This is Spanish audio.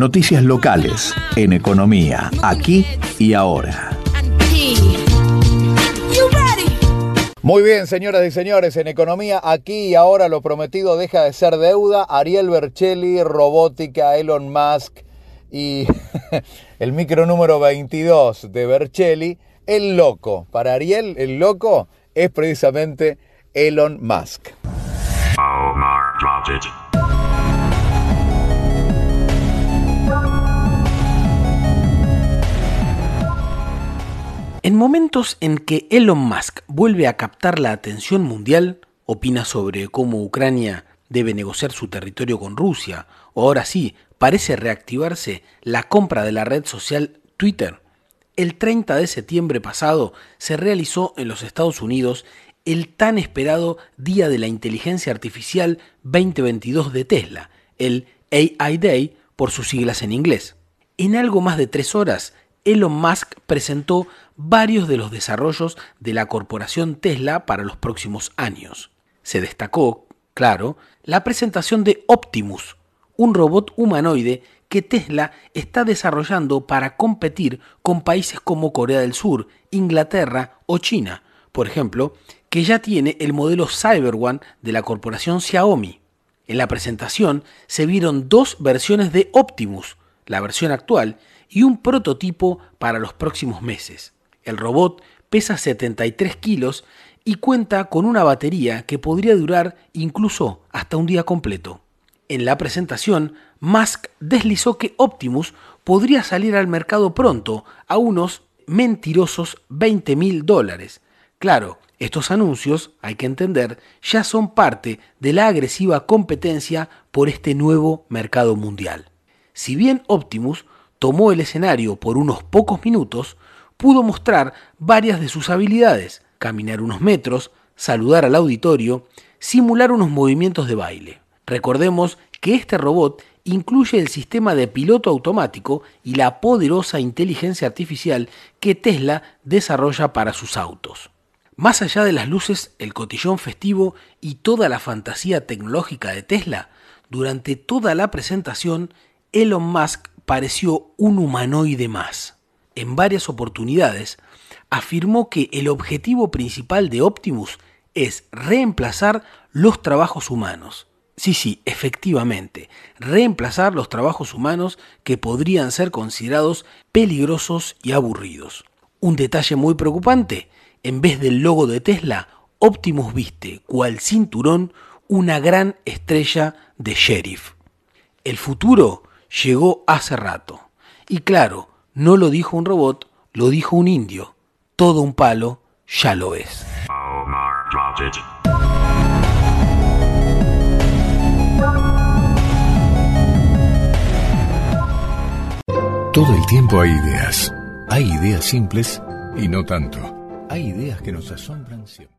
Noticias locales en economía, aquí y ahora. Muy bien, señoras y señores, en economía, aquí y ahora lo prometido deja de ser deuda. Ariel Bercelli, robótica, Elon Musk y el micro número 22 de Bercelli, el loco. Para Ariel, el loco es precisamente Elon Musk. En momentos en que Elon Musk vuelve a captar la atención mundial, opina sobre cómo Ucrania debe negociar su territorio con Rusia, o ahora sí, parece reactivarse la compra de la red social Twitter. El 30 de septiembre pasado se realizó en los Estados Unidos el tan esperado Día de la Inteligencia Artificial 2022 de Tesla, el AI Day por sus siglas en inglés. En algo más de tres horas, Elon Musk presentó varios de los desarrollos de la corporación Tesla para los próximos años. Se destacó, claro, la presentación de Optimus, un robot humanoide que Tesla está desarrollando para competir con países como Corea del Sur, Inglaterra o China, por ejemplo, que ya tiene el modelo Cyber One de la corporación Xiaomi. En la presentación se vieron dos versiones de Optimus, la versión actual y un prototipo para los próximos meses. El robot pesa 73 kilos y cuenta con una batería que podría durar incluso hasta un día completo. En la presentación, Musk deslizó que Optimus podría salir al mercado pronto a unos mentirosos 20 mil dólares. Claro, estos anuncios, hay que entender, ya son parte de la agresiva competencia por este nuevo mercado mundial. Si bien Optimus tomó el escenario por unos pocos minutos, pudo mostrar varias de sus habilidades, caminar unos metros, saludar al auditorio, simular unos movimientos de baile. Recordemos que este robot incluye el sistema de piloto automático y la poderosa inteligencia artificial que Tesla desarrolla para sus autos. Más allá de las luces, el cotillón festivo y toda la fantasía tecnológica de Tesla, durante toda la presentación, Elon Musk pareció un humanoide más. En varias oportunidades afirmó que el objetivo principal de Optimus es reemplazar los trabajos humanos. Sí, sí, efectivamente, reemplazar los trabajos humanos que podrían ser considerados peligrosos y aburridos. Un detalle muy preocupante, en vez del logo de Tesla, Optimus viste, cual cinturón, una gran estrella de sheriff. El futuro llegó hace rato. Y claro, no lo dijo un robot, lo dijo un indio. Todo un palo ya lo es. Todo el tiempo hay ideas. Hay ideas simples y no tanto. Hay ideas que nos asombran siempre.